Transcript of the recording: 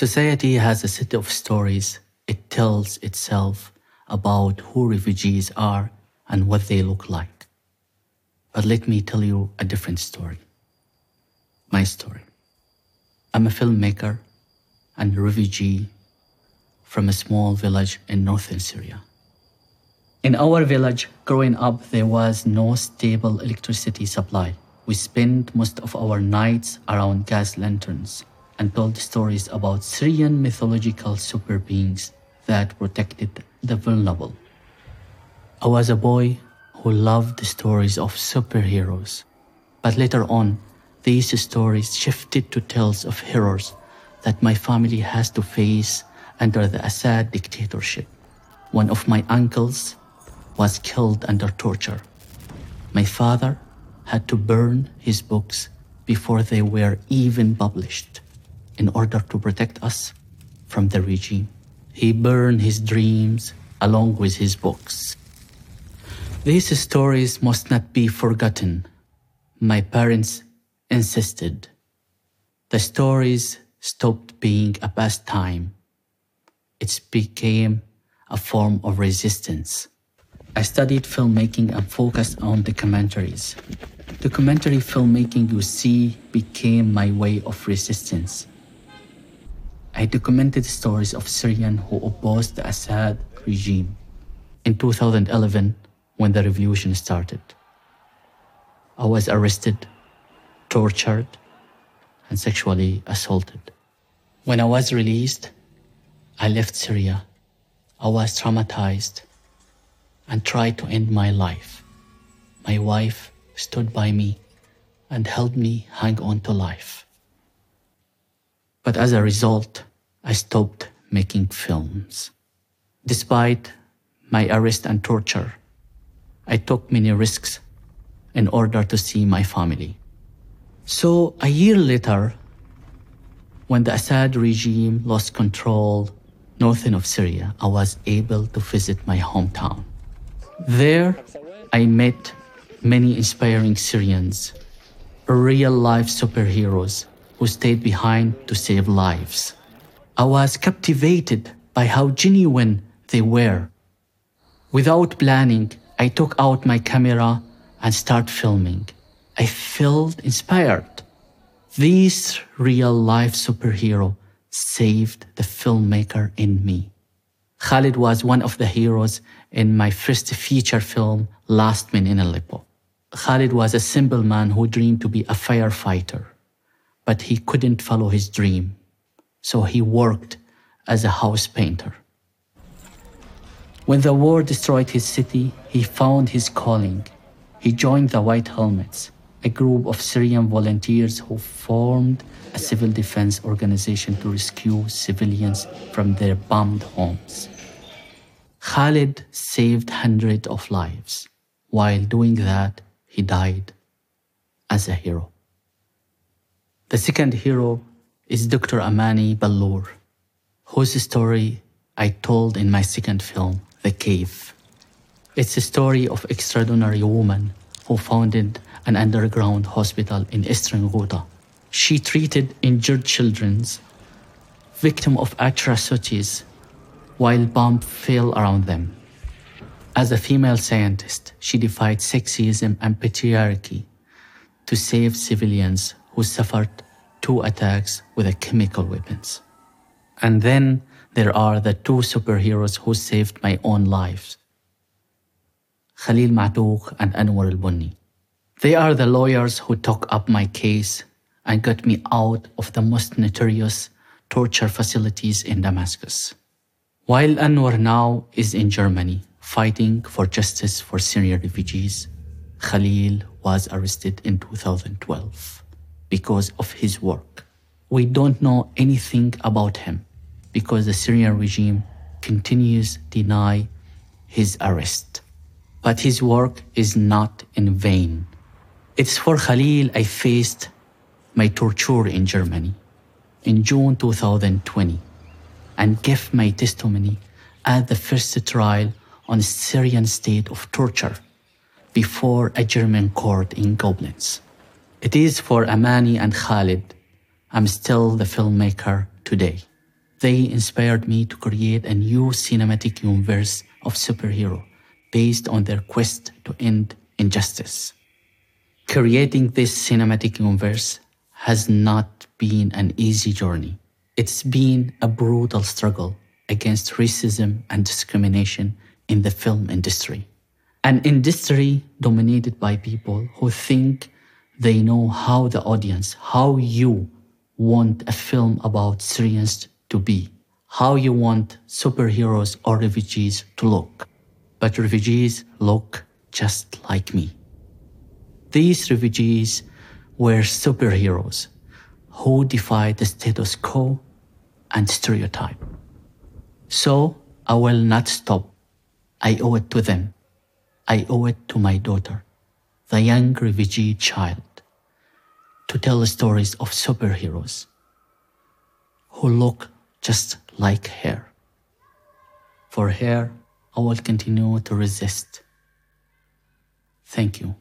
Society has a set of stories it tells itself about who refugees are and what they look like. But let me tell you a different story. My story. I'm a filmmaker and a refugee from a small village in northern Syria. In our village, growing up, there was no stable electricity supply. We spent most of our nights around gas lanterns and told stories about Syrian mythological super beings that protected the vulnerable. I was a boy who loved the stories of superheroes, but later on, these stories shifted to tales of heroes that my family has to face under the Assad dictatorship. One of my uncles was killed under torture. My father had to burn his books before they were even published in order to protect us from the regime. He burned his dreams along with his books. These stories must not be forgotten. My parents insisted. The stories stopped being a pastime. It became a form of resistance. I studied filmmaking and focused on documentaries. Documentary filmmaking, you see, became my way of resistance. I documented stories of Syrians who opposed the Assad regime in 2011 when the revolution started. I was arrested, tortured, and sexually assaulted. When I was released, I left Syria. I was traumatized and tried to end my life. My wife stood by me and helped me hang on to life. But as a result, I stopped making films. Despite my arrest and torture, I took many risks in order to see my family. So a year later, when the Assad regime lost control northern of Syria, I was able to visit my hometown. There, I met many inspiring Syrians, real life superheroes who stayed behind to save lives. I was captivated by how genuine they were. Without planning, I took out my camera and started filming. I felt inspired. This real life superhero saved the filmmaker in me. Khalid was one of the heroes in my first feature film, Last Man in Aleppo. Khalid was a simple man who dreamed to be a firefighter, but he couldn't follow his dream, so he worked as a house painter. When the war destroyed his city, he found his calling. He joined the White Helmets, a group of Syrian volunteers who formed a civil defense organization to rescue civilians from their bombed homes. Khalid saved hundreds of lives. While doing that, he died as a hero. The second hero is Dr. Amani Ballour, whose story I told in my second film, The Cave. It's a story of extraordinary woman who founded an underground hospital in eastern Ghouta. She treated injured children, victim of atrocities while bombs fell around them. As a female scientist, she defied sexism and patriarchy to save civilians who suffered two attacks with chemical weapons. And then there are the two superheroes who saved my own lives Khalil Matouk and Anwar al Bunni. They are the lawyers who took up my case and got me out of the most notorious torture facilities in Damascus. While Anwar now is in Germany fighting for justice for Syrian refugees, Khalil was arrested in 2012 because of his work. We don't know anything about him because the Syrian regime continues to deny his arrest. But his work is not in vain. It's for Khalil I faced my torture in Germany in June 2020 and gave my testimony at the first trial on Syrian state of torture before a German court in Koblenz. It is for Amani and Khalid. I'm still the filmmaker today. They inspired me to create a new cinematic universe of superhero based on their quest to end injustice. Creating this cinematic universe has not been an easy journey. It's been a brutal struggle against racism and discrimination in the film industry. An industry dominated by people who think they know how the audience, how you want a film about Syrians to be, how you want superheroes or refugees to look. But refugees look just like me. These refugees were superheroes who defied the status quo and stereotype. So I will not stop. I owe it to them. I owe it to my daughter, the young refugee child, to tell the stories of superheroes who look just like her. For her, I will continue to resist. Thank you.